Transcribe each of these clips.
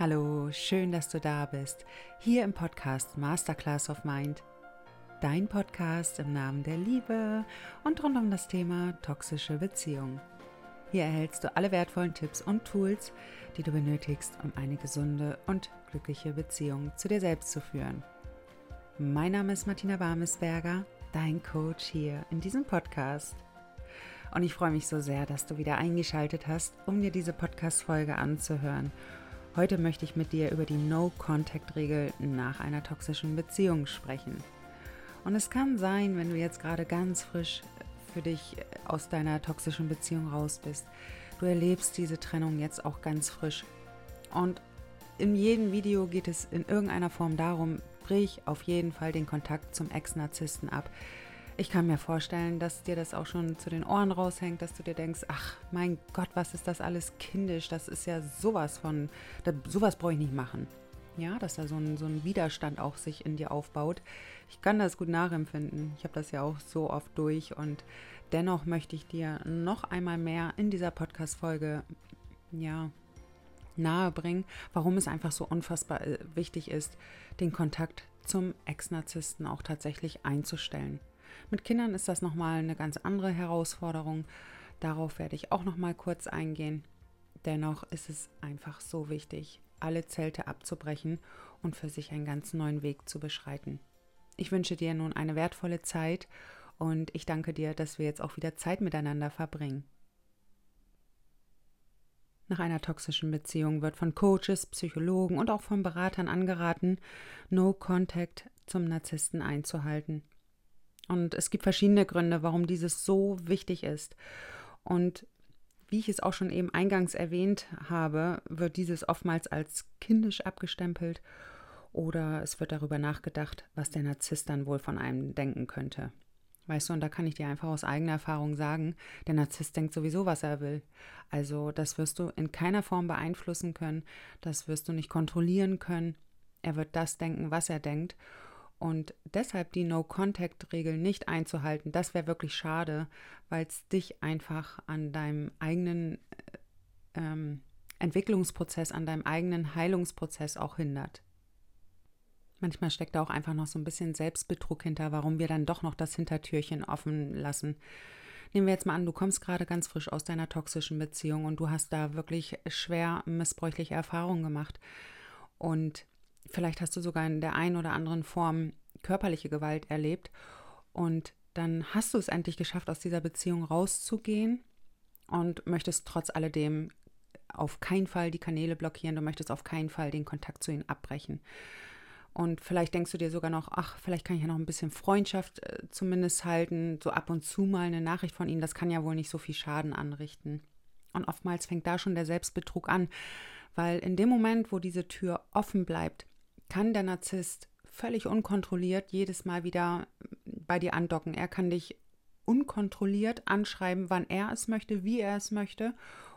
Hallo, schön, dass du da bist. Hier im Podcast Masterclass of Mind. Dein Podcast im Namen der Liebe und rund um das Thema toxische Beziehung. Hier erhältst du alle wertvollen Tipps und Tools, die du benötigst, um eine gesunde und glückliche Beziehung zu dir selbst zu führen. Mein Name ist Martina Warmesberger, dein Coach hier in diesem Podcast. Und ich freue mich so sehr, dass du wieder eingeschaltet hast, um dir diese Podcast-Folge anzuhören Heute möchte ich mit dir über die No-Contact-Regel nach einer toxischen Beziehung sprechen. Und es kann sein, wenn du jetzt gerade ganz frisch für dich aus deiner toxischen Beziehung raus bist, du erlebst diese Trennung jetzt auch ganz frisch. Und in jedem Video geht es in irgendeiner Form darum, brich auf jeden Fall den Kontakt zum Ex-Narzissten ab. Ich kann mir vorstellen, dass dir das auch schon zu den Ohren raushängt, dass du dir denkst, ach mein Gott, was ist das alles kindisch? Das ist ja sowas von, da, sowas brauche ich nicht machen. Ja, dass da so ein, so ein Widerstand auch sich in dir aufbaut. Ich kann das gut nachempfinden. Ich habe das ja auch so oft durch und dennoch möchte ich dir noch einmal mehr in dieser Podcast-Folge, ja, nahebringen, warum es einfach so unfassbar äh, wichtig ist, den Kontakt zum Ex-Narzissten auch tatsächlich einzustellen. Mit Kindern ist das nochmal eine ganz andere Herausforderung. Darauf werde ich auch nochmal kurz eingehen. Dennoch ist es einfach so wichtig, alle Zelte abzubrechen und für sich einen ganz neuen Weg zu beschreiten. Ich wünsche dir nun eine wertvolle Zeit und ich danke dir, dass wir jetzt auch wieder Zeit miteinander verbringen. Nach einer toxischen Beziehung wird von Coaches, Psychologen und auch von Beratern angeraten, No Contact zum Narzissten einzuhalten. Und es gibt verschiedene Gründe, warum dieses so wichtig ist. Und wie ich es auch schon eben eingangs erwähnt habe, wird dieses oftmals als kindisch abgestempelt oder es wird darüber nachgedacht, was der Narzisst dann wohl von einem denken könnte. Weißt du, und da kann ich dir einfach aus eigener Erfahrung sagen, der Narzisst denkt sowieso, was er will. Also das wirst du in keiner Form beeinflussen können, das wirst du nicht kontrollieren können. Er wird das denken, was er denkt. Und deshalb die No-Contact-Regel nicht einzuhalten, das wäre wirklich schade, weil es dich einfach an deinem eigenen äh, ähm, Entwicklungsprozess, an deinem eigenen Heilungsprozess auch hindert. Manchmal steckt da auch einfach noch so ein bisschen Selbstbetrug hinter, warum wir dann doch noch das Hintertürchen offen lassen. Nehmen wir jetzt mal an, du kommst gerade ganz frisch aus deiner toxischen Beziehung und du hast da wirklich schwer missbräuchliche Erfahrungen gemacht. Und Vielleicht hast du sogar in der einen oder anderen Form körperliche Gewalt erlebt und dann hast du es endlich geschafft, aus dieser Beziehung rauszugehen und möchtest trotz alledem auf keinen Fall die Kanäle blockieren, du möchtest auf keinen Fall den Kontakt zu ihnen abbrechen. Und vielleicht denkst du dir sogar noch, ach, vielleicht kann ich ja noch ein bisschen Freundschaft äh, zumindest halten, so ab und zu mal eine Nachricht von ihnen, das kann ja wohl nicht so viel Schaden anrichten. Und oftmals fängt da schon der Selbstbetrug an, weil in dem Moment, wo diese Tür offen bleibt, kann der Narzisst völlig unkontrolliert jedes Mal wieder bei dir andocken. Er kann dich unkontrolliert anschreiben, wann er es möchte, wie er es möchte.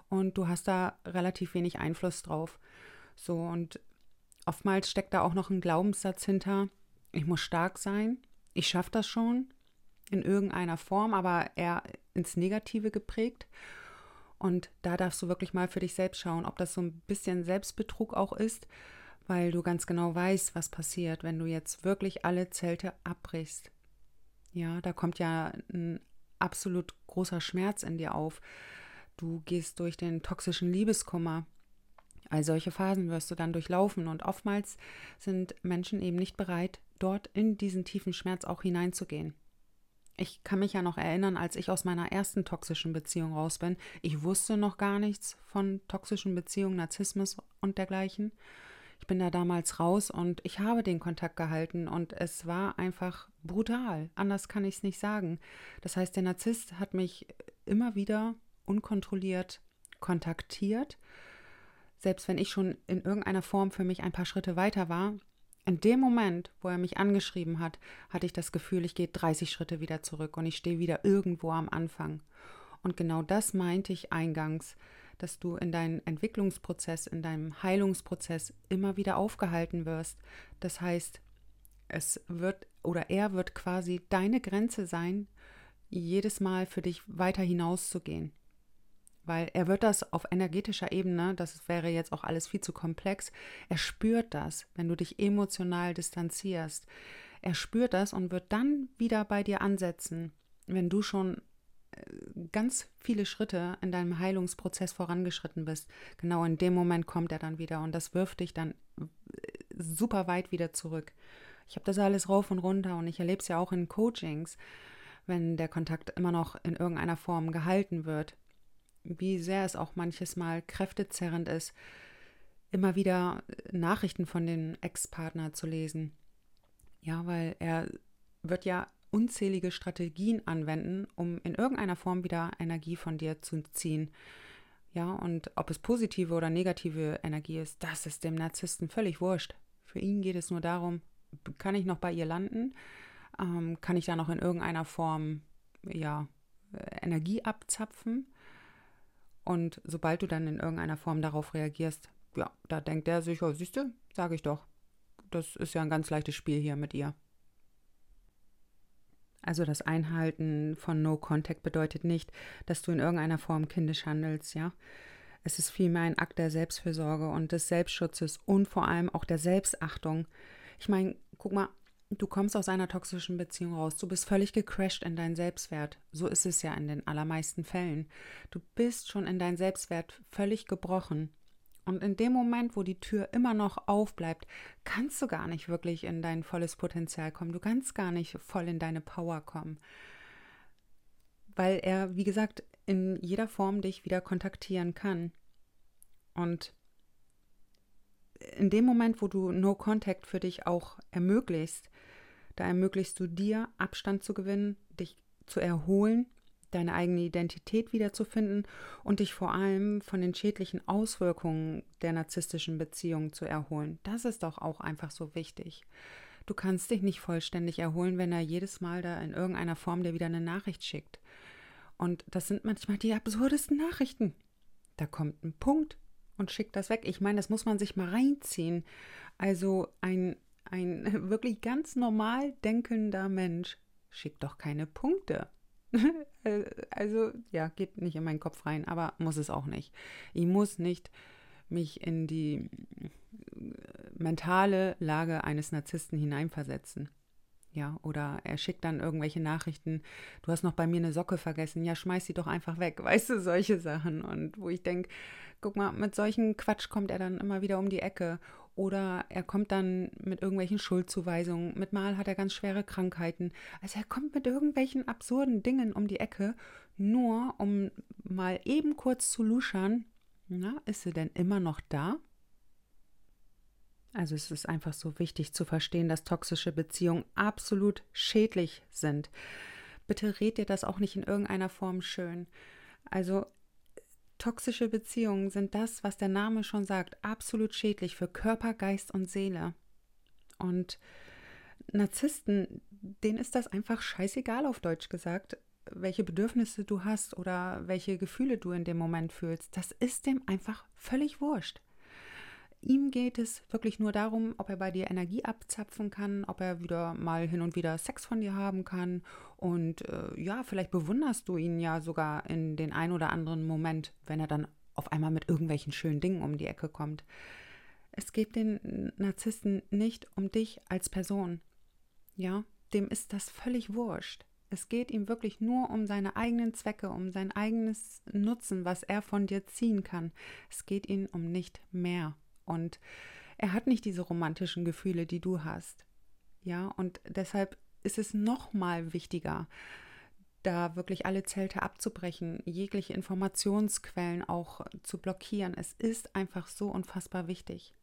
Und du hast da relativ wenig Einfluss drauf. So, und oftmals steckt da auch noch ein Glaubenssatz hinter. Ich muss stark sein. Ich schaffe das schon in irgendeiner Form, aber eher ins Negative geprägt. Und da darfst du wirklich mal für dich selbst schauen, ob das so ein bisschen Selbstbetrug auch ist weil du ganz genau weißt, was passiert, wenn du jetzt wirklich alle Zelte abbrichst. Ja, da kommt ja ein absolut großer Schmerz in dir auf. Du gehst durch den toxischen Liebeskummer. All solche Phasen wirst du dann durchlaufen und oftmals sind Menschen eben nicht bereit, dort in diesen tiefen Schmerz auch hineinzugehen. Ich kann mich ja noch erinnern, als ich aus meiner ersten toxischen Beziehung raus bin. Ich wusste noch gar nichts von toxischen Beziehungen, Narzissmus und dergleichen. Ich bin da damals raus und ich habe den Kontakt gehalten und es war einfach brutal. Anders kann ich es nicht sagen. Das heißt, der Narzisst hat mich immer wieder unkontrolliert kontaktiert. Selbst wenn ich schon in irgendeiner Form für mich ein paar Schritte weiter war, in dem Moment, wo er mich angeschrieben hat, hatte ich das Gefühl, ich gehe 30 Schritte wieder zurück und ich stehe wieder irgendwo am Anfang. Und genau das meinte ich eingangs dass du in deinem Entwicklungsprozess, in deinem Heilungsprozess immer wieder aufgehalten wirst. Das heißt, es wird oder er wird quasi deine Grenze sein, jedes Mal für dich weiter hinauszugehen. weil er wird das auf energetischer Ebene, das wäre jetzt auch alles viel zu komplex, er spürt das, wenn du dich emotional distanzierst. Er spürt das und wird dann wieder bei dir ansetzen, wenn du schon ganz viele Schritte in deinem Heilungsprozess vorangeschritten bist. Genau in dem Moment kommt er dann wieder und das wirft dich dann äh, super weit wieder zurück. Ich habe das alles rauf und runter und ich erlebe es ja auch in Coachings, wenn der Kontakt immer noch in irgendeiner Form gehalten wird wie sehr es auch manches Mal kräftezerrend ist, immer wieder Nachrichten von den Ex-Partner zu lesen. Ja, weil er wird ja unzählige Strategien anwenden, um in irgendeiner Form wieder Energie von dir zu ziehen. Ja, und ob es positive oder negative Energie ist, das ist dem Narzissten völlig wurscht. Für ihn geht es nur darum, kann ich noch bei ihr landen? Ähm, kann ich da noch in irgendeiner Form ja, Energie abzapfen? Und sobald du dann in irgendeiner Form darauf reagierst, ja, da denkt er sich, oh, siehst du, sage ich doch. Das ist ja ein ganz leichtes Spiel hier mit ihr. Also das Einhalten von No Contact bedeutet nicht, dass du in irgendeiner Form kindisch handelst, ja. Es ist vielmehr ein Akt der Selbstfürsorge und des Selbstschutzes und vor allem auch der Selbstachtung. Ich meine, guck mal, Du kommst aus einer toxischen Beziehung raus. Du bist völlig gecrashed in deinen Selbstwert. So ist es ja in den allermeisten Fällen. Du bist schon in deinen Selbstwert völlig gebrochen. Und in dem Moment, wo die Tür immer noch aufbleibt, kannst du gar nicht wirklich in dein volles Potenzial kommen. Du kannst gar nicht voll in deine Power kommen. Weil er, wie gesagt, in jeder Form dich wieder kontaktieren kann. Und in dem Moment, wo du No Contact für dich auch ermöglicht, da ermöglichst du dir, Abstand zu gewinnen, dich zu erholen, deine eigene Identität wiederzufinden und dich vor allem von den schädlichen Auswirkungen der narzisstischen Beziehung zu erholen. Das ist doch auch einfach so wichtig. Du kannst dich nicht vollständig erholen, wenn er jedes Mal da in irgendeiner Form dir wieder eine Nachricht schickt. Und das sind manchmal die absurdesten Nachrichten. Da kommt ein Punkt und schickt das weg. Ich meine, das muss man sich mal reinziehen. Also ein ein wirklich ganz normal denkender Mensch schickt doch keine Punkte. also ja, geht nicht in meinen Kopf rein, aber muss es auch nicht. Ich muss nicht mich in die mentale Lage eines Narzissten hineinversetzen. Ja, oder er schickt dann irgendwelche Nachrichten, du hast noch bei mir eine Socke vergessen, ja, schmeiß sie doch einfach weg, weißt du, solche Sachen. Und wo ich denke, guck mal, mit solchen Quatsch kommt er dann immer wieder um die Ecke. Oder er kommt dann mit irgendwelchen Schuldzuweisungen. Mit Mal hat er ganz schwere Krankheiten. Also er kommt mit irgendwelchen absurden Dingen um die Ecke, nur um mal eben kurz zu luschern. Na, ist sie denn immer noch da? Also es ist einfach so wichtig zu verstehen, dass toxische Beziehungen absolut schädlich sind. Bitte red dir das auch nicht in irgendeiner Form schön. Also Toxische Beziehungen sind das, was der Name schon sagt, absolut schädlich für Körper, Geist und Seele. Und Narzissten, denen ist das einfach scheißegal auf Deutsch gesagt, welche Bedürfnisse du hast oder welche Gefühle du in dem Moment fühlst. Das ist dem einfach völlig wurscht. Ihm geht es wirklich nur darum, ob er bei dir Energie abzapfen kann, ob er wieder mal hin und wieder Sex von dir haben kann. Und äh, ja, vielleicht bewunderst du ihn ja sogar in den ein oder anderen Moment, wenn er dann auf einmal mit irgendwelchen schönen Dingen um die Ecke kommt. Es geht den Narzissten nicht um dich als Person. Ja, dem ist das völlig wurscht. Es geht ihm wirklich nur um seine eigenen Zwecke, um sein eigenes Nutzen, was er von dir ziehen kann. Es geht ihm um nicht mehr. Und er hat nicht diese romantischen Gefühle, die du hast. Ja, und deshalb ist es noch mal wichtiger, da wirklich alle Zelte abzubrechen, jegliche Informationsquellen auch zu blockieren. Es ist einfach so unfassbar wichtig.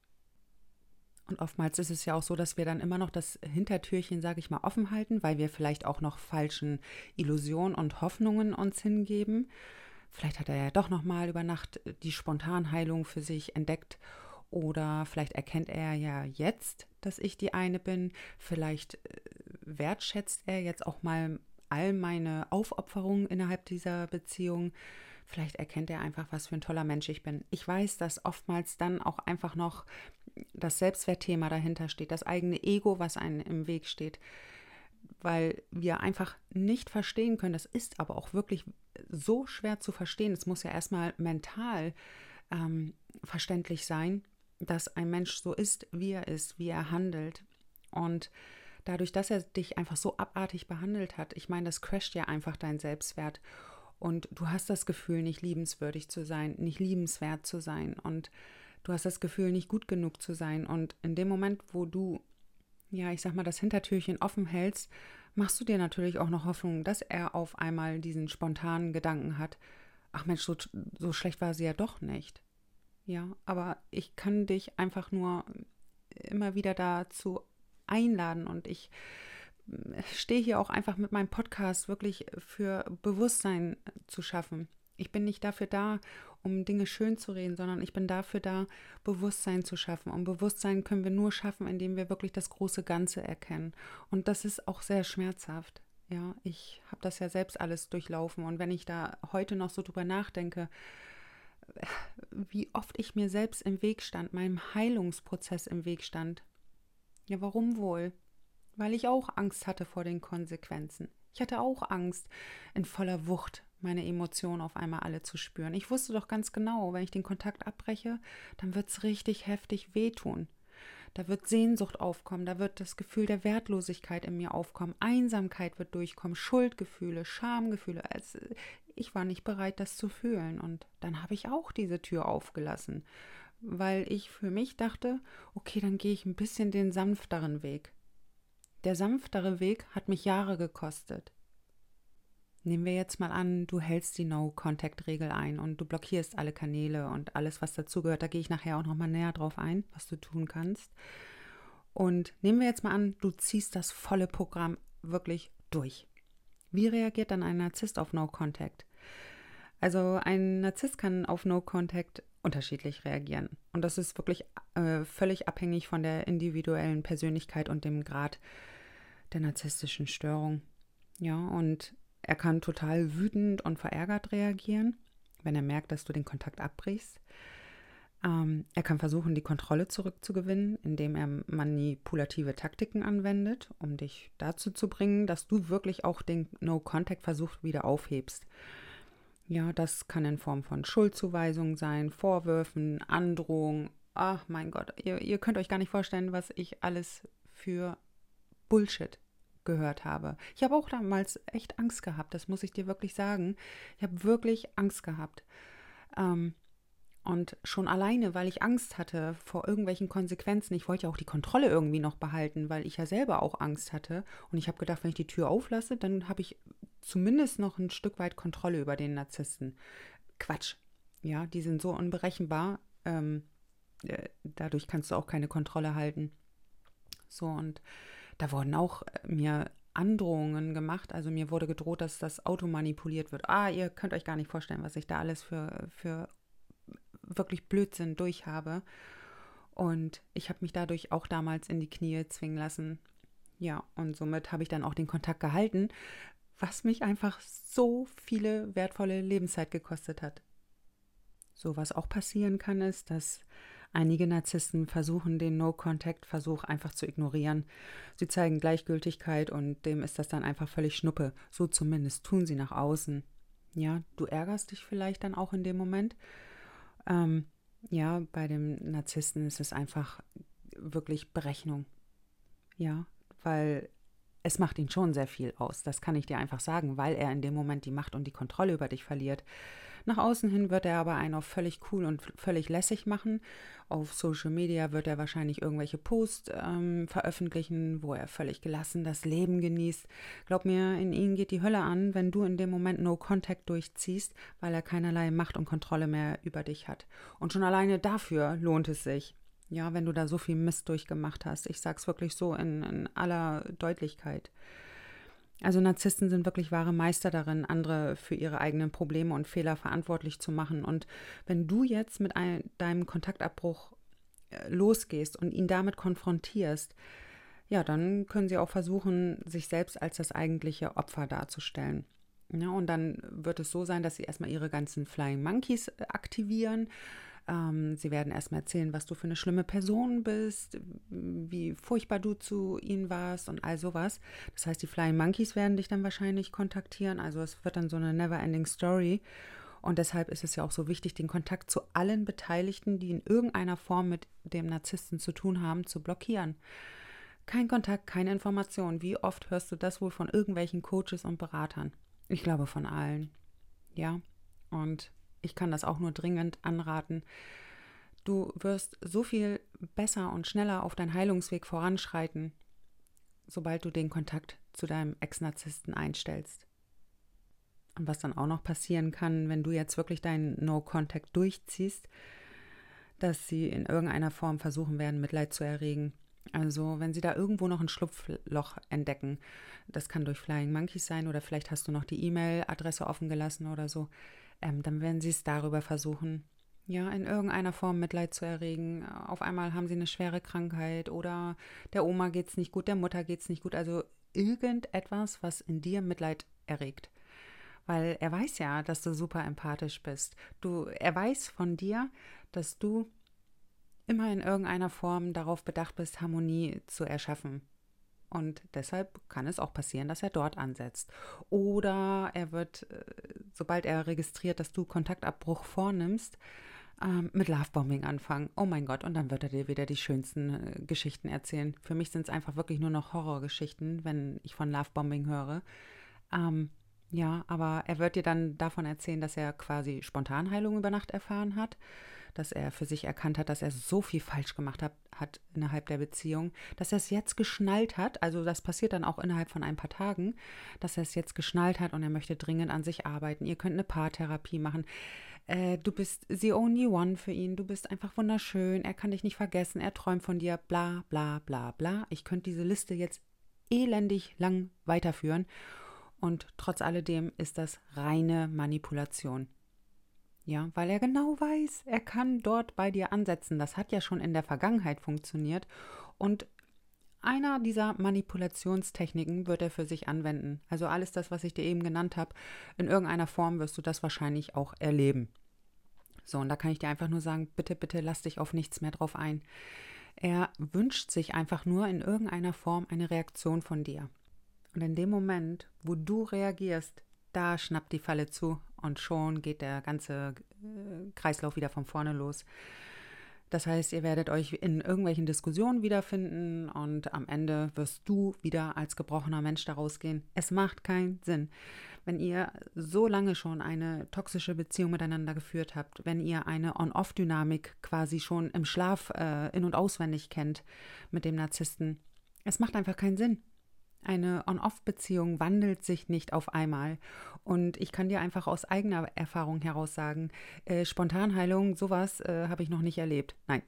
Und oftmals ist es ja auch so, dass wir dann immer noch das Hintertürchen, sage ich mal, offen halten, weil wir vielleicht auch noch falschen Illusionen und Hoffnungen uns hingeben. Vielleicht hat er ja doch noch mal über Nacht die Spontanheilung für sich entdeckt oder vielleicht erkennt er ja jetzt, dass ich die eine bin. Vielleicht äh, wertschätzt er jetzt auch mal all meine Aufopferungen innerhalb dieser Beziehung. Vielleicht erkennt er einfach, was für ein toller Mensch ich bin. Ich weiß, dass oftmals dann auch einfach noch das Selbstwertthema dahinter steht, das eigene Ego, was einem im Weg steht. weil wir einfach nicht verstehen können, das ist aber auch wirklich so schwer zu verstehen. Es muss ja erstmal mental ähm, verständlich sein, dass ein Mensch so ist, wie er ist, wie er handelt. Und dadurch, dass er dich einfach so abartig behandelt hat, ich meine, das crasht ja einfach dein Selbstwert. Und du hast das Gefühl, nicht liebenswürdig zu sein, nicht liebenswert zu sein. Und du hast das Gefühl, nicht gut genug zu sein. Und in dem Moment, wo du ja, ich sag mal, das Hintertürchen offen hältst, machst du dir natürlich auch noch Hoffnung, dass er auf einmal diesen spontanen Gedanken hat, ach Mensch, so, so schlecht war sie ja doch nicht. Ja, aber ich kann dich einfach nur immer wieder dazu einladen und ich äh, stehe hier auch einfach mit meinem Podcast wirklich für Bewusstsein zu schaffen. Ich bin nicht dafür da, um Dinge schön zu reden, sondern ich bin dafür da, Bewusstsein zu schaffen. Und Bewusstsein können wir nur schaffen, indem wir wirklich das große Ganze erkennen. Und das ist auch sehr schmerzhaft. Ja, ich habe das ja selbst alles durchlaufen. Und wenn ich da heute noch so drüber nachdenke, wie oft ich mir selbst im Weg stand, meinem Heilungsprozess im Weg stand. Ja, warum wohl? Weil ich auch Angst hatte vor den Konsequenzen. Ich hatte auch Angst, in voller Wucht meine Emotionen auf einmal alle zu spüren. Ich wusste doch ganz genau, wenn ich den Kontakt abbreche, dann wird es richtig heftig wehtun. Da wird Sehnsucht aufkommen, da wird das Gefühl der Wertlosigkeit in mir aufkommen, Einsamkeit wird durchkommen, Schuldgefühle, Schamgefühle. Also ich war nicht bereit, das zu fühlen. Und dann habe ich auch diese Tür aufgelassen, weil ich für mich dachte, okay, dann gehe ich ein bisschen den sanfteren Weg. Der sanftere Weg hat mich Jahre gekostet. Nehmen wir jetzt mal an, du hältst die No-Contact-Regel ein und du blockierst alle Kanäle und alles, was dazugehört. Da gehe ich nachher auch nochmal näher drauf ein, was du tun kannst. Und nehmen wir jetzt mal an, du ziehst das volle Programm wirklich durch. Wie reagiert dann ein Narzisst auf No-Contact? Also ein Narzisst kann auf No-Contact unterschiedlich reagieren. Und das ist wirklich äh, völlig abhängig von der individuellen Persönlichkeit und dem Grad der narzisstischen Störung. Ja, und er kann total wütend und verärgert reagieren, wenn er merkt, dass du den Kontakt abbrichst. Ähm, er kann versuchen, die Kontrolle zurückzugewinnen, indem er manipulative Taktiken anwendet, um dich dazu zu bringen, dass du wirklich auch den No-Contact-Versuch wieder aufhebst. Ja, das kann in Form von Schuldzuweisungen sein, Vorwürfen, Androhungen. Ach mein Gott, ihr, ihr könnt euch gar nicht vorstellen, was ich alles für Bullshit gehört habe. Ich habe auch damals echt Angst gehabt, das muss ich dir wirklich sagen. Ich habe wirklich Angst gehabt. Ähm, und schon alleine, weil ich Angst hatte vor irgendwelchen Konsequenzen. Ich wollte ja auch die Kontrolle irgendwie noch behalten, weil ich ja selber auch Angst hatte. Und ich habe gedacht, wenn ich die Tür auflasse, dann habe ich zumindest noch ein Stück weit Kontrolle über den Narzissten. Quatsch. Ja, die sind so unberechenbar. Ähm, äh, dadurch kannst du auch keine Kontrolle halten. So, und da wurden auch äh, mir Androhungen gemacht. Also mir wurde gedroht, dass das Auto manipuliert wird. Ah, ihr könnt euch gar nicht vorstellen, was ich da alles für, für wirklich Blödsinn durchhabe. Und ich habe mich dadurch auch damals in die Knie zwingen lassen. Ja, und somit habe ich dann auch den Kontakt gehalten, was mich einfach so viele wertvolle Lebenszeit gekostet hat. So was auch passieren kann, ist, dass Einige Narzissten versuchen den No-Contact-Versuch einfach zu ignorieren. Sie zeigen Gleichgültigkeit und dem ist das dann einfach völlig Schnuppe. So zumindest tun sie nach außen. Ja, du ärgerst dich vielleicht dann auch in dem Moment. Ähm, ja, bei dem Narzissten ist es einfach wirklich Berechnung. Ja, weil es macht ihn schon sehr viel aus. Das kann ich dir einfach sagen, weil er in dem Moment die Macht und die Kontrolle über dich verliert. Nach außen hin wird er aber einen auf völlig cool und völlig lässig machen. Auf Social Media wird er wahrscheinlich irgendwelche Posts ähm, veröffentlichen, wo er völlig gelassen das Leben genießt. Glaub mir, in ihn geht die Hölle an, wenn du in dem Moment No Contact durchziehst, weil er keinerlei Macht und Kontrolle mehr über dich hat. Und schon alleine dafür lohnt es sich. Ja, wenn du da so viel Mist durchgemacht hast. Ich sag's wirklich so in, in aller Deutlichkeit. Also Narzissten sind wirklich wahre Meister darin, andere für ihre eigenen Probleme und Fehler verantwortlich zu machen. Und wenn du jetzt mit ein, deinem Kontaktabbruch äh, losgehst und ihn damit konfrontierst, ja, dann können sie auch versuchen, sich selbst als das eigentliche Opfer darzustellen. Ja, und dann wird es so sein, dass sie erstmal ihre ganzen Flying Monkeys äh, aktivieren, Ähm, sie werden erstmal erzählen, was du für eine schlimme Person bist, wie furchtbar du zu ihnen warst und all sowas. Das heißt, die Flying Monkeys werden dich dann wahrscheinlich kontaktieren. Also es wird dann so eine never-ending Story. Und deshalb ist es ja auch so wichtig, den Kontakt zu allen Beteiligten, die in irgendeiner Form mit dem Narzissten zu tun haben, zu blockieren. Kein Kontakt, keine Information. Wie oft hörst du das wohl von irgendwelchen Coaches und Beratern? Ich glaube von allen. Ja. Und ich kann das auch nur dringend anraten. Du wirst so viel besser und schneller auf deinen Heilungsweg voranschreiten, sobald du den Kontakt zu deinem Ex-Narzissten einstellst. Und was dann auch noch passieren kann, wenn du jetzt wirklich deinen No-Contact durchziehst, dass sie in irgendeiner Form versuchen werden, Mitleid zu erregen. Also wenn sie da irgendwo noch ein Schlupfloch entdecken, das kann durch Flying Monkeys sein oder vielleicht hast du noch die E-Mail-Adresse offen gelassen oder so, ähm, dann werden sie es darüber versuchen, ja, in irgendeiner Form Mitleid zu erregen. Auf einmal haben sie eine schwere Krankheit oder der Oma geht es nicht gut, der Mutter geht es nicht gut. Also irgendetwas, was in dir Mitleid erregt. Weil er weiß ja, dass du super empathisch bist. Du, er weiß von dir, dass du immer in irgendeiner Form darauf bedacht bist, Harmonie zu erschaffen. Und deshalb kann es auch passieren, dass er dort ansetzt. Oder er wird, äh, sobald er registriert, dass du Kontaktabbruch vornimmst, ähm, mit Lovebombing anfangen. Oh mein Gott, und dann wird er dir wieder die schönsten äh, Geschichten erzählen. Für mich sind es einfach wirklich nur noch Horrorgeschichten, wenn ich von Lovebombing höre. Ähm, ja, aber er wird dir dann davon erzählen, dass er quasi Spontanheilung über Nacht erfahren hat dass er für sich erkannt hat, dass er so viel falsch gemacht hat, hat innerhalb der Beziehung, dass er es jetzt geschnallt hat, also das passiert dann auch innerhalb von ein paar Tagen, dass er es jetzt geschnallt hat und er möchte dringend an sich arbeiten. Ihr könnt eine Paartherapie machen. Äh, du bist the only one für ihn, du bist einfach wunderschön, er kann dich nicht vergessen, er träumt von dir, bla bla bla bla. Ich könnte diese Liste jetzt elendig lang weiterführen. Und trotz alledem ist das reine Manipulation. Ja, weil er genau weiß, er kann dort bei dir ansetzen. Das hat ja schon in der Vergangenheit funktioniert. Und einer dieser Manipulationstechniken wird er für sich anwenden. Also alles das, was ich dir eben genannt habe, in irgendeiner Form wirst du das wahrscheinlich auch erleben. So, und da kann ich dir einfach nur sagen, bitte, bitte lass dich auf nichts mehr drauf ein. Er wünscht sich einfach nur in irgendeiner Form eine Reaktion von dir. Und in dem Moment, wo du reagierst, da schnappt die Falle zu und schon geht der ganze äh, Kreislauf wieder von vorne los. Das heißt, ihr werdet euch in irgendwelchen Diskussionen wiederfinden und am Ende wirst du wieder als gebrochener Mensch daraus gehen. Es macht keinen Sinn. Wenn ihr so lange schon eine toxische Beziehung miteinander geführt habt, wenn ihr eine On-Off-Dynamik quasi schon im Schlaf äh, in- und auswendig kennt mit dem Narzissten, es macht einfach keinen Sinn. Eine On-Off-Beziehung wandelt sich nicht auf einmal. Und ich kann dir einfach aus eigener Erfahrung heraus sagen, äh, Spontanheilung, sowas äh, habe ich noch nicht erlebt. Nein.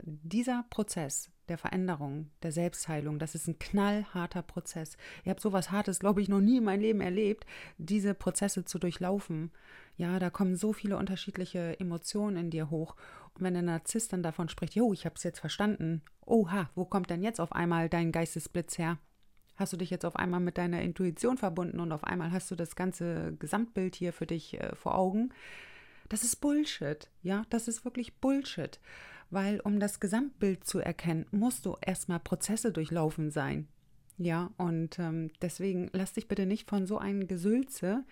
Dieser Prozess der Veränderung, der Selbstheilung, das ist ein knallharter Prozess. Ihr habt sowas Hartes, glaube ich, noch nie in meinem Leben erlebt, diese Prozesse zu durchlaufen. Ja, da kommen so viele unterschiedliche Emotionen in dir hoch. Und wenn der Narzisst dann davon spricht, jo, ich habe es jetzt verstanden, oha, wo kommt denn jetzt auf einmal dein Geistesblitz her? Hast du dich jetzt auf einmal mit deiner Intuition verbunden und auf einmal hast du das ganze Gesamtbild hier für dich äh, vor Augen. Das ist Bullshit, ja, das ist wirklich Bullshit. Weil um das Gesamtbild zu erkennen, musst du erstmal Prozesse durchlaufen sein. Ja, und ähm, deswegen lass dich bitte nicht von so einem Gesülze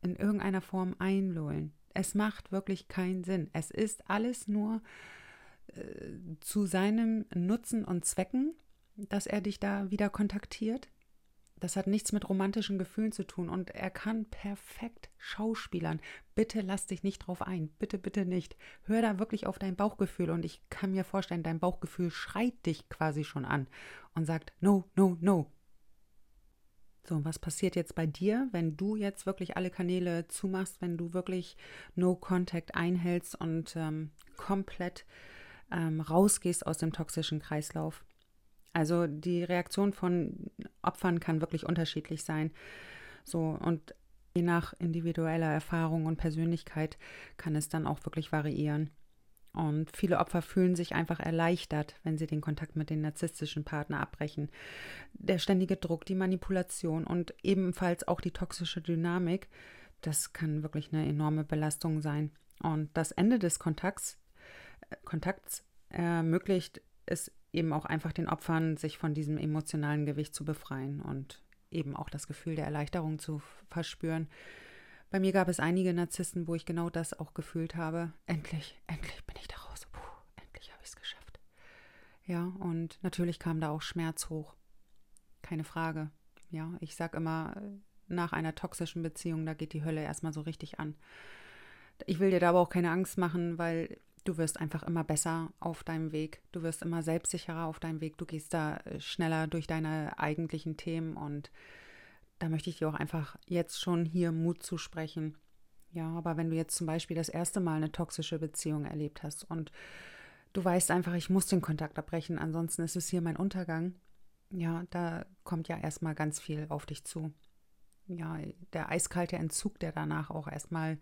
in irgendeiner Form einlullen. Es macht wirklich keinen Sinn. Es ist alles nur äh, zu seinem Nutzen und Zwecken dass er dich da wieder kontaktiert. Das hat nichts mit romantischen Gefühlen zu tun und er kann perfekt schauspielern. Bitte lass dich nicht drauf ein. Bitte, bitte nicht. Hör da wirklich auf dein Bauchgefühl und ich kann mir vorstellen, dein Bauchgefühl schreit dich quasi schon an und sagt, no, no, no. So, was passiert jetzt bei dir, wenn du jetzt wirklich alle Kanäle zumachst, wenn du wirklich No Contact einhältst und ähm, komplett ähm, rausgehst aus dem toxischen Kreislauf? Also die Reaktion von Opfern kann wirklich unterschiedlich sein. So und je nach individueller Erfahrung und Persönlichkeit kann es dann auch wirklich variieren. Und viele Opfer fühlen sich einfach erleichtert, wenn sie den Kontakt mit dem narzisstischen Partner abbrechen. Der ständige Druck, die Manipulation und ebenfalls auch die toxische Dynamik, das kann wirklich eine enorme Belastung sein. Und das Ende des Kontakts Kontakts ermöglicht es eben auch einfach den Opfern, sich von diesem emotionalen Gewicht zu befreien und eben auch das Gefühl der Erleichterung zu verspüren. Bei mir gab es einige Narzissten, wo ich genau das auch gefühlt habe. Endlich, endlich bin ich da raus. Puh, endlich habe ich es geschafft. Ja, und natürlich kam da auch Schmerz hoch. Keine Frage. Ja, ich sage immer, nach einer toxischen Beziehung, da geht die Hölle erstmal so richtig an. Ich will dir da aber auch keine Angst machen, weil du wirst einfach immer besser auf deinem Weg. Du wirst immer selbstsicherer auf deinem Weg. Du gehst da äh, schneller durch deine eigentlichen Themen und da möchte ich dir auch einfach jetzt schon hier Mut zusprechen. Ja, aber wenn du jetzt zum Beispiel das erste Mal eine toxische Beziehung erlebt hast und du weißt einfach, ich muss den Kontakt abbrechen, ansonsten ist es hier mein Untergang, ja, da kommt ja erstmal ganz viel auf dich zu. Ja, der eiskalte Entzug, der danach auch erstmal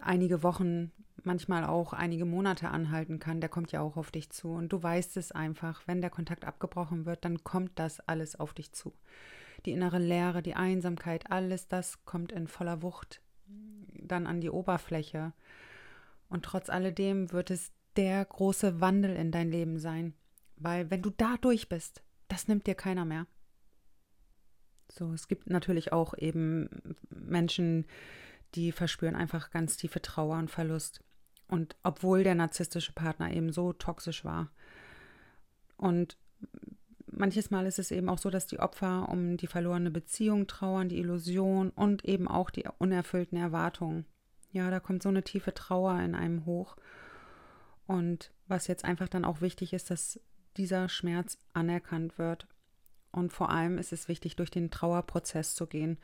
einige Wochen, manchmal auch einige Monate anhalten kann, der kommt ja auch auf dich zu. Und du weißt es einfach, wenn der Kontakt abgebrochen wird, dann kommt das alles auf dich zu. Die innere Leere, die Einsamkeit, alles das kommt in voller Wucht dann an die Oberfläche. Und trotz alledem wird es der große Wandel in dein Leben sein. Weil wenn du da durch bist, das nimmt dir keiner mehr. So, es gibt natürlich auch eben Menschen, die verspüren einfach ganz tiefe Trauer und Verlust. Und obwohl der narzisstische Partner eben so toxisch war. Und manches Mal ist es eben auch so, dass die Opfer um die verlorene Beziehung trauern, die Illusion und eben auch die unerfüllten Erwartungen. Ja, da kommt so eine tiefe Trauer in einem hoch. Und was jetzt einfach dann auch wichtig ist, dass dieser Schmerz anerkannt wird. Und vor allem ist es wichtig, durch den Trauerprozess zu gehen.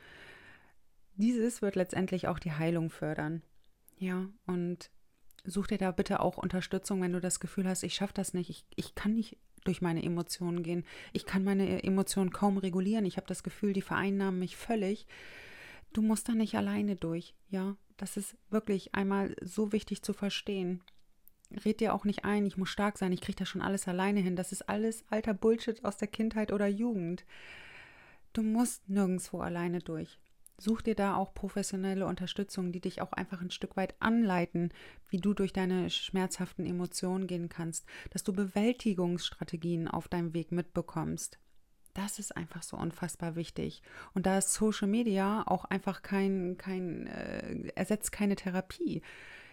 Dieses wird letztendlich auch die Heilung fördern. Ja, und such dir da bitte auch Unterstützung, wenn du das Gefühl hast, ich schaffe das nicht, ich, ich kann nicht durch meine Emotionen gehen. Ich kann meine Emotionen kaum regulieren. Ich habe das Gefühl, die vereinnahmen mich völlig. Du musst da nicht alleine durch, ja. Das ist wirklich einmal so wichtig zu verstehen. Red dir auch nicht ein, ich muss stark sein, ich kriege das schon alles alleine hin. Das ist alles alter Bullshit aus der Kindheit oder Jugend. Du musst nirgendwo alleine durch. Such dir da auch professionelle Unterstützung, die dich auch einfach ein Stück weit anleiten, wie du durch deine schmerzhaften Emotionen gehen kannst, dass du Bewältigungsstrategien auf deinem Weg mitbekommst. Das ist einfach so unfassbar wichtig. Und da ist Social Media auch einfach kein, kein, äh, ersetzt keine Therapie.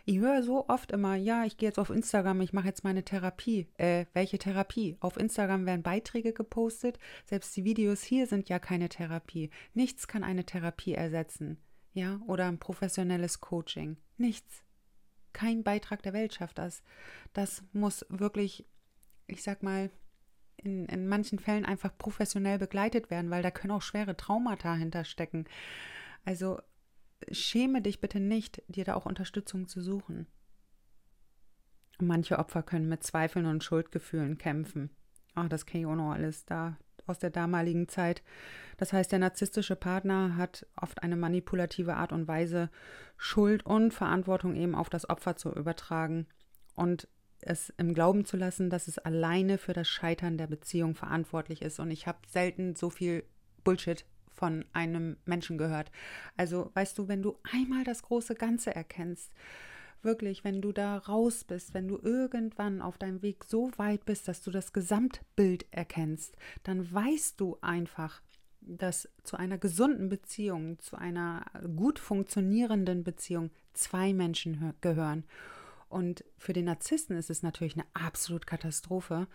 Ich höre so oft immer, ja, ich gehe jetzt auf Instagram, ich mache jetzt meine Therapie. Äh, welche Therapie? Auf Instagram werden Beiträge gepostet. Selbst die Videos hier sind ja keine Therapie. Nichts kann eine Therapie ersetzen. Ja, oder ein professionelles Coaching. Nichts. Kein Beitrag der Welt schafft das. Das muss wirklich, ich sag mal, in, in manchen Fällen einfach professionell begleitet werden, weil da können auch schwere Traumata hinterstecken. Also schäme dich bitte nicht, dir da auch Unterstützung zu suchen. Manche Opfer können mit Zweifeln und Schuldgefühlen kämpfen. Ach, das kenne ich auch noch alles da aus der damaligen Zeit. Das heißt, der narzisstische Partner hat oft eine manipulative Art und Weise, Schuld und Verantwortung eben auf das Opfer zu übertragen und es im Glauben zu lassen, dass es alleine für das Scheitern der Beziehung verantwortlich ist. Und ich habe selten so viel Bullshit von einem Menschen gehört. Also weißt du, wenn du einmal das große Ganze erkennst, wirklich, wenn du da raus bist, wenn du irgendwann auf deinem Weg so weit bist, dass du das Gesamtbild erkennst, dann weißt du einfach, dass zu einer gesunden Beziehung, zu einer gut funktionierenden Beziehung zwei Menschen gehören. Und für den Narzissten ist es natürlich eine absolute Katastrophe,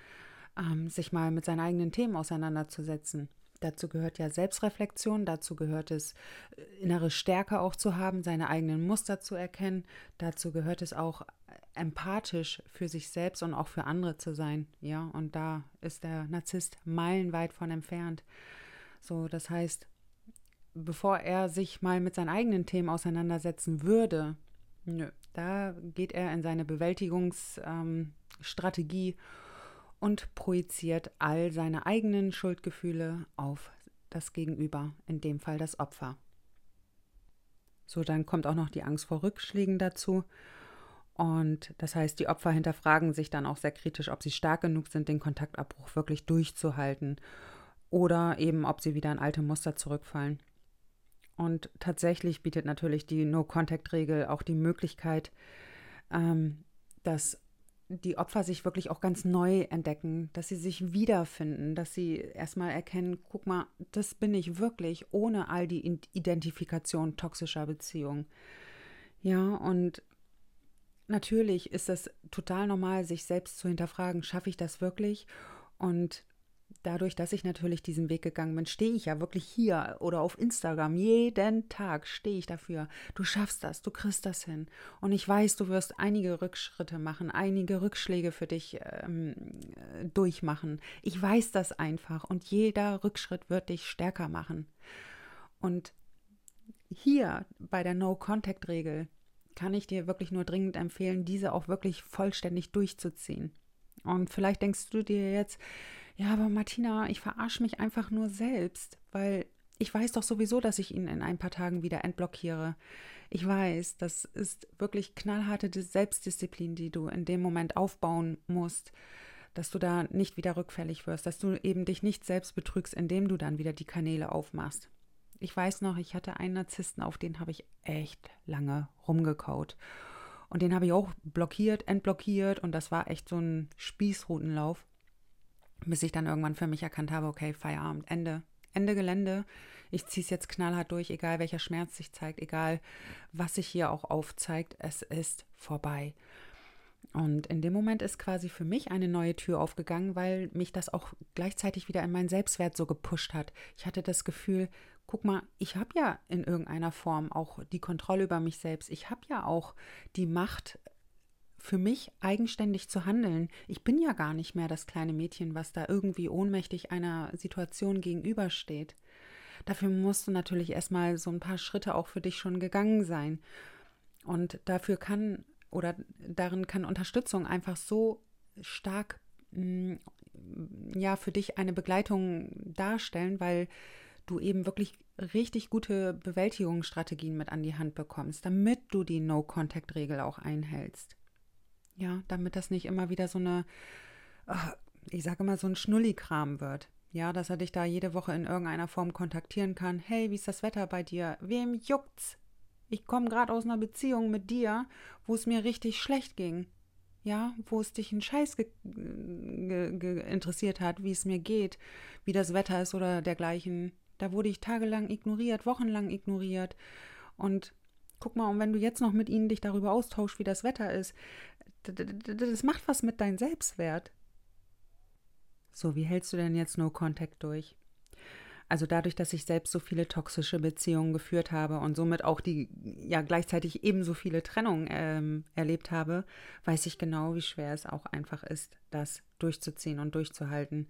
ähm, sich mal mit seinen eigenen Themen auseinanderzusetzen. Dazu gehört ja Selbstreflexion, dazu gehört es, äh, innere Stärke auch zu haben, seine eigenen Muster zu erkennen. Dazu gehört es auch, äh, empathisch für sich selbst und auch für andere zu sein. Ja, und da ist der Narzisst meilenweit von entfernt. So, das heißt, bevor er sich mal mit seinen eigenen Themen auseinandersetzen würde, nö, da geht er in seine Bewältigungsstrategie ähm, und projiziert all seine eigenen Schuldgefühle auf das Gegenüber, in dem Fall das Opfer. So, dann kommt auch noch die Angst vor Rückschlägen dazu. Und das heißt, die Opfer hinterfragen sich dann auch sehr kritisch, ob sie stark genug sind, den Kontaktabbruch wirklich durchzuhalten oder eben, ob sie wieder in alte Muster zurückfallen. Und tatsächlich bietet natürlich die No-Contact-Regel auch die Möglichkeit, ähm, dass die Opfer sich wirklich auch ganz neu entdecken, dass sie sich wiederfinden, dass sie erstmal erkennen, guck mal, das bin ich wirklich ohne all die Identifikation toxischer Beziehungen. Ja, und natürlich ist das total normal, sich selbst zu hinterfragen, schaffe ich das wirklich? Und dadurch, dass ich natürlich diesen Weg gegangen bin, stehe ich ja wirklich hier oder auf Instagram. Jeden Tag stehe ich dafür. Du schaffst das, du kriegst das hin. Und ich weiß, du wirst einige Rückschritte machen, einige Rückschläge für dich ähm, durchmachen. Ich weiß das einfach. Und jeder Rückschritt wird dich stärker machen. Und hier bei der No-Contact-Regel kann ich dir wirklich nur dringend empfehlen, diese auch wirklich vollständig durchzuziehen. Und vielleicht denkst du dir jetzt, ja, aber Martina, ich verarsche mich einfach nur selbst, weil ich weiß doch sowieso, dass ich ihn in ein paar Tagen wieder entblockiere. Ich weiß, das ist wirklich knallharte Selbstdisziplin, die du in dem Moment aufbauen musst, dass du da nicht wieder rückfällig wirst, dass du eben dich nicht selbst betrügst, indem du dann wieder die Kanäle aufmachst. Ich weiß noch, ich hatte einen Narzissten, auf den habe ich echt lange rumgekaut. Und den habe ich auch blockiert, entblockiert und das war echt so ein Spießrutenlauf bis ich dann irgendwann für mich erkannt habe, okay, Feierabend, Ende, Ende Gelände. Ich ziehe es jetzt knallhart durch, egal welcher Schmerz sich zeigt, egal was sich hier auch aufzeigt, es ist vorbei. Und in dem Moment ist quasi für mich eine neue Tür aufgegangen, weil mich das auch gleichzeitig wieder in meinen Selbstwert so gepusht hat. Ich hatte das Gefühl, guck mal, ich habe ja in irgendeiner Form auch die Kontrolle über mich selbst. Ich habe ja auch die Macht, für mich eigenständig zu handeln. Ich bin ja gar nicht mehr das kleine Mädchen, was da irgendwie ohnmächtig einer Situation gegenübersteht. Dafür musst du natürlich erstmal so ein paar Schritte auch für dich schon gegangen sein. Und dafür kann oder darin kann Unterstützung einfach so stark mm, ja für dich eine Begleitung darstellen, weil du eben wirklich richtig gute Bewältigungsstrategien mit an die Hand bekommst, damit du die No-Contact-Regel auch einhältst. Ja, damit das nicht immer wieder so eine, ah, ich sage immer, so ein Schnullikram wird. Ja, dass er dich da jede Woche in irgendeiner Form kontaktieren kann. Hey, wie ist das Wetter bei dir? Wem juckt's? Ich komme gerade aus einer Beziehung mit dir, wo es mir richtig schlecht ging. Ja, wo es dich einen Scheiß interessiert hat, wie es mir geht, wie das Wetter ist oder dergleichen. Da wurde ich tagelang ignoriert, wochenlang ignoriert. Und guck mal, und wenn du jetzt noch mit ihnen dich darüber austauschst, wie das Wetter ist, das macht was mit deinem Selbstwert. So, wie hältst du denn jetzt No Contact durch? Also dadurch, dass ich selbst so viele toxische Beziehungen geführt habe und somit auch die ja gleichzeitig ebenso viele Trennungen ähm, erlebt habe, weiß ich genau, wie schwer es auch einfach ist, das durchzuziehen und durchzuhalten.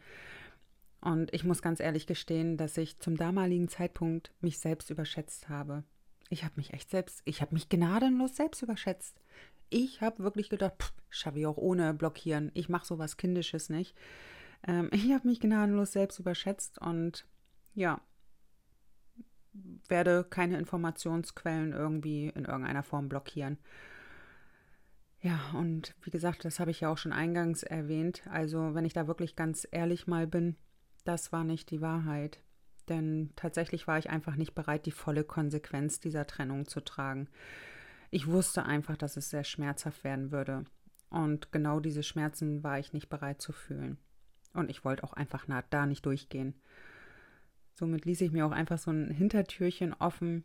Und ich muss ganz ehrlich gestehen, dass ich zum damaligen Zeitpunkt mich selbst überschätzt habe. Ich habe mich echt selbst, ich habe mich gnadenlos selbst überschätzt ich habe wirklich gedacht, schaffe ich auch ohne Blockieren. Ich mache sowas Kindisches nicht. Ähm, ich habe mich gnadenlos selbst überschätzt und ja, werde keine Informationsquellen irgendwie in irgendeiner Form blockieren. Ja, und wie gesagt, das habe ich ja auch schon eingangs erwähnt. Also, wenn ich da wirklich ganz ehrlich mal bin, das war nicht die Wahrheit. Denn tatsächlich war ich einfach nicht bereit, die volle Konsequenz dieser Trennung zu tragen. Ich wusste einfach, dass es sehr schmerzhaft werden würde. Und genau diese Schmerzen war ich nicht bereit zu fühlen. Und ich wollte auch einfach da nicht durchgehen. Somit ließ ich mir auch einfach so ein Hintertürchen offen,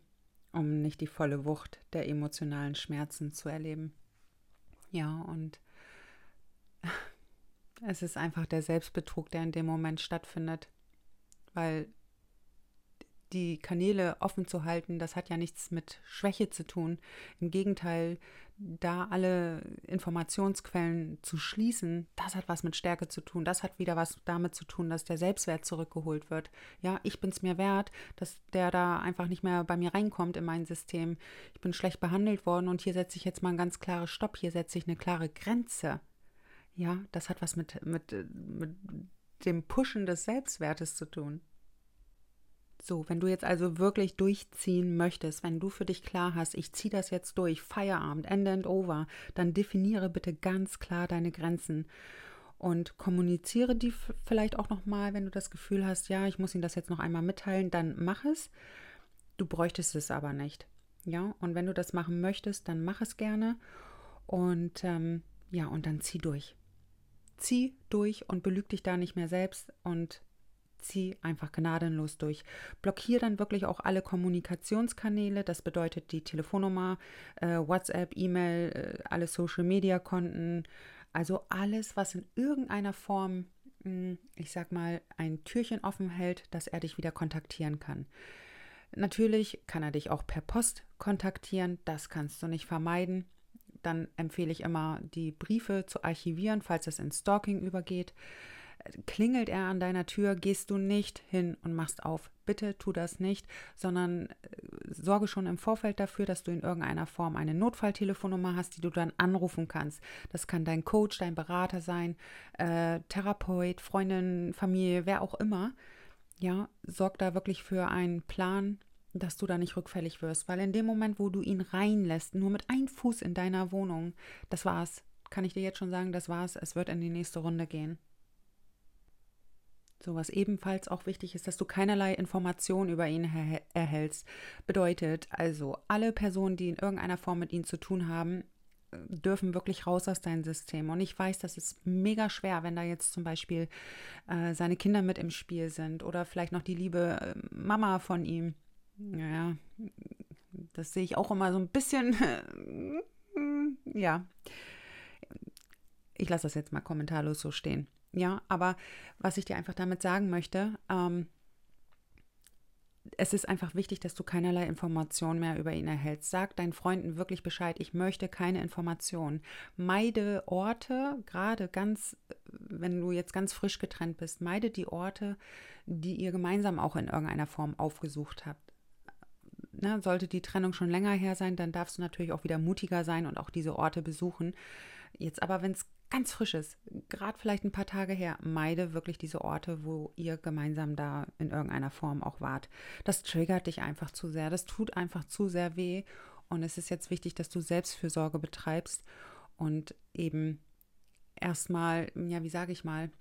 um nicht die volle Wucht der emotionalen Schmerzen zu erleben. Ja, und es ist einfach der Selbstbetrug, der in dem Moment stattfindet, weil die Kanäle offen zu halten, das hat ja nichts mit Schwäche zu tun. Im Gegenteil, da alle Informationsquellen zu schließen, das hat was mit Stärke zu tun. Das hat wieder was damit zu tun, dass der Selbstwert zurückgeholt wird. Ja, ich bin es mir wert, dass der da einfach nicht mehr bei mir reinkommt in mein System. Ich bin schlecht behandelt worden und hier setze ich jetzt mal ein ganz klares Stopp. Hier setze ich eine klare Grenze. Ja, das hat was mit, mit, mit dem Pushen des Selbstwertes zu tun. So, wenn du jetzt also wirklich durchziehen möchtest, wenn du für dich klar hast, ich ziehe das jetzt durch, Feierabend, End and Over, dann definiere bitte ganz klar deine Grenzen und kommuniziere die vielleicht auch noch mal, wenn du das Gefühl hast, ja, ich muss ihn das jetzt noch einmal mitteilen, dann mach es. Du bräuchtest es aber nicht. Ja, und wenn du das machen möchtest, dann mach es gerne. Und ähm, Ja, und dann zieh durch. Zieh durch und belüg dich da nicht mehr selbst und zieh einfach gnadenlos durch. Blockier dann wirklich auch alle Kommunikationskanäle. Das bedeutet die Telefonnummer, äh, WhatsApp, E-Mail, äh, alle Social-Media-Konten. Also alles, was in irgendeiner Form, hm, ich sag mal, ein Türchen offen hält, dass er dich wieder kontaktieren kann. Natürlich kann er dich auch per Post kontaktieren. Das kannst du nicht vermeiden. Dann empfehle ich immer, die Briefe zu archivieren, falls es in Stalking übergeht. Klingelt er an deiner Tür, gehst du nicht hin und machst auf. Bitte tu das nicht, sondern äh, sorge schon im Vorfeld dafür, dass du in irgendeiner Form eine Notfalltelefonnummer hast, die du dann anrufen kannst. Das kann dein Coach, dein Berater sein, äh, Therapeut, Freundin, Familie, wer auch immer. Ja, sorg da wirklich für einen Plan, dass du da nicht rückfällig wirst, weil in dem Moment, wo du ihn reinlässt, nur mit einem Fuß in deiner Wohnung, das war's. Kann ich dir jetzt schon sagen, das war's. Es wird in die nächste Runde gehen. So was ebenfalls auch wichtig ist, dass du keinerlei Informationen über ihn erhältst. Bedeutet also, alle Personen, die in irgendeiner Form mit ihm zu tun haben, dürfen wirklich raus aus deinem System. Und ich weiß, das ist mega schwer, wenn da jetzt zum Beispiel äh, seine Kinder mit im Spiel sind oder vielleicht noch die liebe äh, Mama von ihm. Ja, das sehe ich auch immer so ein bisschen. ja. Ich lasse das jetzt mal kommentarlos so stehen. Ja, aber was ich dir einfach damit sagen möchte, ähm, es ist einfach wichtig, dass du keinerlei Informationen mehr über ihn erhältst. Sag deinen Freunden wirklich Bescheid, ich möchte keine Informationen. Meide Orte, gerade ganz, wenn du jetzt ganz frisch getrennt bist, meide die Orte, die ihr gemeinsam auch in irgendeiner Form aufgesucht habt. Na, sollte die Trennung schon länger her sein, dann darfst du natürlich auch wieder mutiger sein und auch diese Orte besuchen. Jetzt aber, wenn es ganz frisches, gerade vielleicht ein paar Tage her, meide wirklich diese Orte, wo ihr gemeinsam da in irgendeiner Form auch wart. Das triggert dich einfach zu sehr, das tut einfach zu sehr weh. Und es ist jetzt wichtig, dass du Selbstfürsorge betreibst und eben erstmal, ja, wie sage ich mal,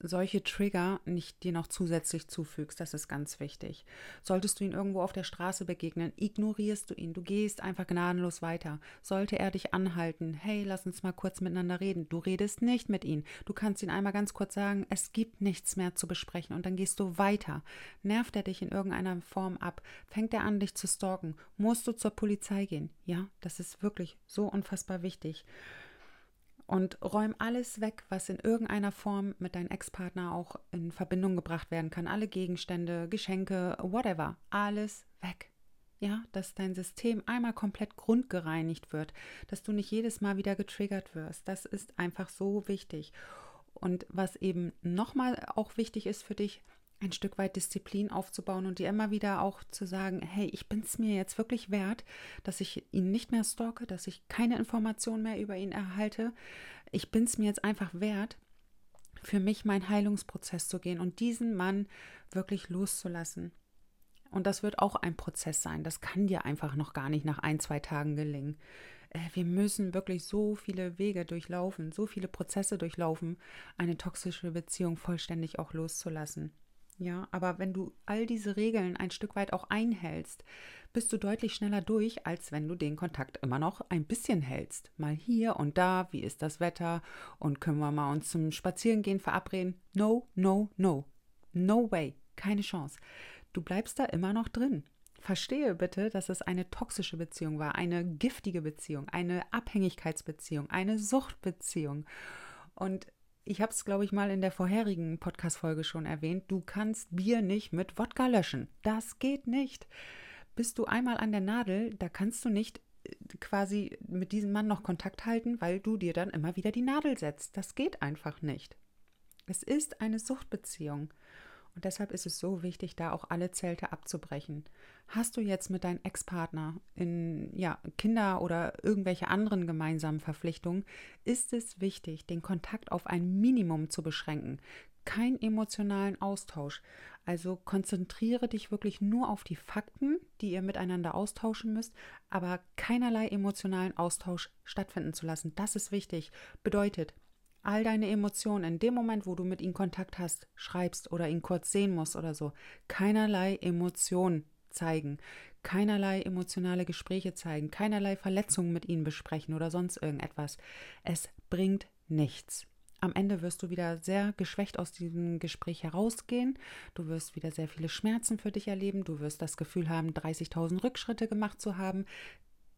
solche Trigger nicht dir noch zusätzlich zufügst. Das ist ganz wichtig. Solltest du ihn irgendwo auf der Straße begegnen, ignorierst du ihn. Du gehst einfach gnadenlos weiter. Sollte er dich anhalten, hey, lass uns mal kurz miteinander reden. Du redest nicht mit ihm. Du kannst ihn einmal ganz kurz sagen, es gibt nichts mehr zu besprechen und dann gehst du weiter. Nervt er dich in irgendeiner Form ab? Fängt er an, dich zu stalken? Musst du zur Polizei gehen? Ja, das ist wirklich so unfassbar wichtig und räum alles weg, was in irgendeiner Form mit deinem Ex-Partner auch in Verbindung gebracht werden kann. Alle Gegenstände, Geschenke, whatever, alles weg. Ja, dass dein System einmal komplett grundgereinigt wird, dass du nicht jedes Mal wieder getriggert wirst. Das ist einfach so wichtig. Und was eben nochmal auch wichtig ist für dich, ein Stück weit Disziplin aufzubauen und dir immer wieder auch zu sagen, hey, ich bin es mir jetzt wirklich wert, dass ich ihn nicht mehr stalke, dass ich keine Informationen mehr über ihn erhalte. Ich bin es mir jetzt einfach wert, für mich meinen Heilungsprozess zu gehen und diesen Mann wirklich loszulassen. Und das wird auch ein Prozess sein. Das kann dir einfach noch gar nicht nach ein, zwei Tagen gelingen. Äh, wir müssen wirklich so viele Wege durchlaufen, so viele Prozesse durchlaufen, eine toxische Beziehung vollständig auch loszulassen. Ja, aber wenn du all diese Regeln ein Stück weit auch einhältst, bist du deutlich schneller durch, als wenn du den Kontakt immer noch ein bisschen hältst. Mal hier und da, wie ist das Wetter und können wir mal uns zum Spazierengehen verabreden? No, no, no. No way. Keine Chance. Du bleibst da immer noch drin. Verstehe bitte, dass es eine toxische Beziehung war, eine giftige Beziehung, eine Abhängigkeitsbeziehung, eine Suchtbeziehung. Und ich habe es, glaube ich, mal in der vorherigen Podcast-Folge schon erwähnt. Du kannst Bier nicht mit Wodka löschen. Das geht nicht. Bist du einmal an der Nadel, da kannst du nicht äh, quasi mit diesem Mann noch Kontakt halten, weil du dir dann immer wieder die Nadel setzt. Das geht einfach nicht. Es ist eine Suchtbeziehung. Und deshalb ist es so wichtig, da auch alle Zelte abzubrechen. Hast du jetzt mit deinem Ex-Partner in ja, Kinder oder irgendwelche anderen gemeinsamen Verpflichtungen, ist es wichtig, den Kontakt auf ein Minimum zu beschränken. Keinen emotionalen Austausch. Also konzentriere dich wirklich nur auf die Fakten, die ihr miteinander austauschen müsst, aber keinerlei emotionalen Austausch stattfinden zu lassen. Das ist wichtig. Bedeutet, all deine Emotionen in dem Moment, wo du mit ihm Kontakt hast, schreibst oder ihn kurz sehen musst oder so, keinerlei Emotionen zeigen, keinerlei emotionale Gespräche zeigen, keinerlei Verletzungen mit ihnen besprechen oder sonst irgendetwas. Es bringt nichts. Am Ende wirst du wieder sehr geschwächt aus diesem Gespräch herausgehen. Du wirst wieder sehr viele Schmerzen für dich erleben. Du wirst das Gefühl haben, 30.000 Rückschritte gemacht zu haben.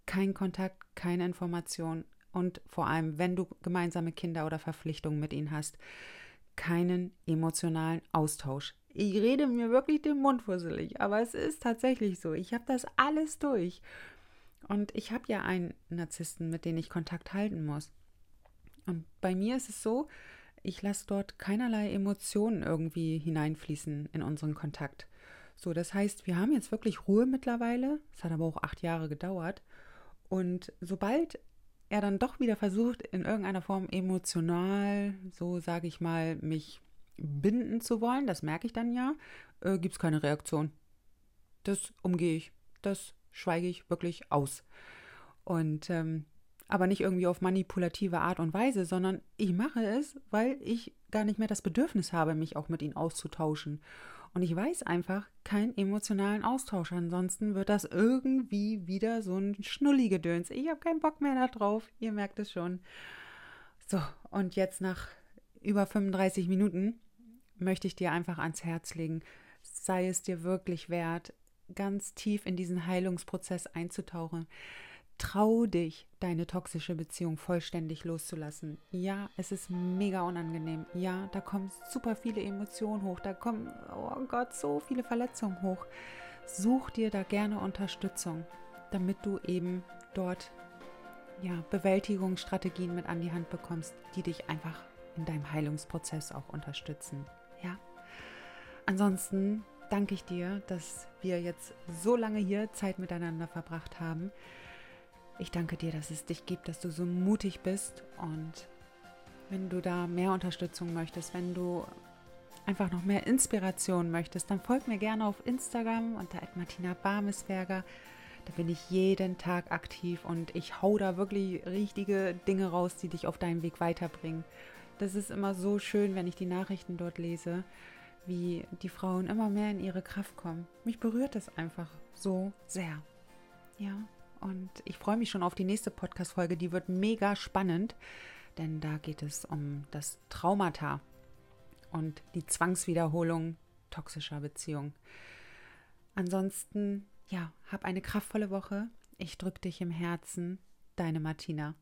Kein Kontakt, keine Information und vor allem, wenn du gemeinsame Kinder oder Verpflichtungen mit ihnen hast, keinen emotionalen Austausch. Ich rede mir wirklich den Mund fusselig, aber es ist tatsächlich so. Ich habe das alles durch. Und ich habe ja einen Narzissten, mit dem ich Kontakt halten muss. Und bei mir ist es so, ich lasse dort keinerlei Emotionen irgendwie hineinfließen in unseren Kontakt. So, das heißt, wir haben jetzt wirklich Ruhe mittlerweile. Es hat aber auch acht Jahre gedauert. Und sobald er dann doch wieder versucht, in irgendeiner Form emotional, so sage ich mal, mich binden zu wollen, das merke ich dann ja, äh, gibt es keine Reaktion. Das umgehe ich. Das schweige ich wirklich aus. Und ähm, aber nicht irgendwie auf manipulative Art und Weise, sondern ich mache es, weil ich gar nicht mehr das Bedürfnis habe, mich auch mit ihnen auszutauschen. Und ich weiß einfach keinen emotionalen Austausch. Ansonsten wird das irgendwie wieder so ein Schnulli-Gedöns. Ich habe keinen Bock mehr darauf. Ihr merkt es schon. So, und jetzt nach über 35 Minuten möchte ich dir einfach ans Herz legen. Sei es dir wirklich wert, ganz tief in diesen Heilungsprozess einzutauchen. Trau dich, deine toxische Beziehung vollständig loszulassen. Ja, es ist mega unangenehm. Ja, da kommen super viele Emotionen hoch. Da kommen, oh Gott, so viele Verletzungen hoch. Such dir da gerne Unterstützung, damit du eben dort ja, Bewältigungsstrategien mit an die Hand bekommst, die dich einfach in deinem Heilungsprozess auch unterstützen. Ja. Ansonsten danke ich dir, dass wir jetzt so lange hier Zeit miteinander verbracht haben. Ich danke dir, dass es dich gibt, dass du so mutig bist und wenn du da mehr Unterstützung möchtest, wenn du einfach noch mehr Inspiration möchtest, dann folg mir gerne auf Instagram unter Martina Barmesberger. Da bin ich jeden Tag aktiv und ich hau da wirklich richtige Dinge raus, die dich auf deinem Weg weiterbringen. Das ist immer so schön, wenn ich die Nachrichten dort lese, wie die Frauen immer mehr in ihre Kraft kommen. Mich berührt das einfach so sehr. Ja, und ich freue mich schon auf die nächste Podcast-Folge. Die wird mega spannend, denn da geht es um das Traumata und die Zwangswiederholung toxischer Beziehungen. Ansonsten, ja, hab eine kraftvolle Woche. Ich drücke dich im Herzen. Deine Martina.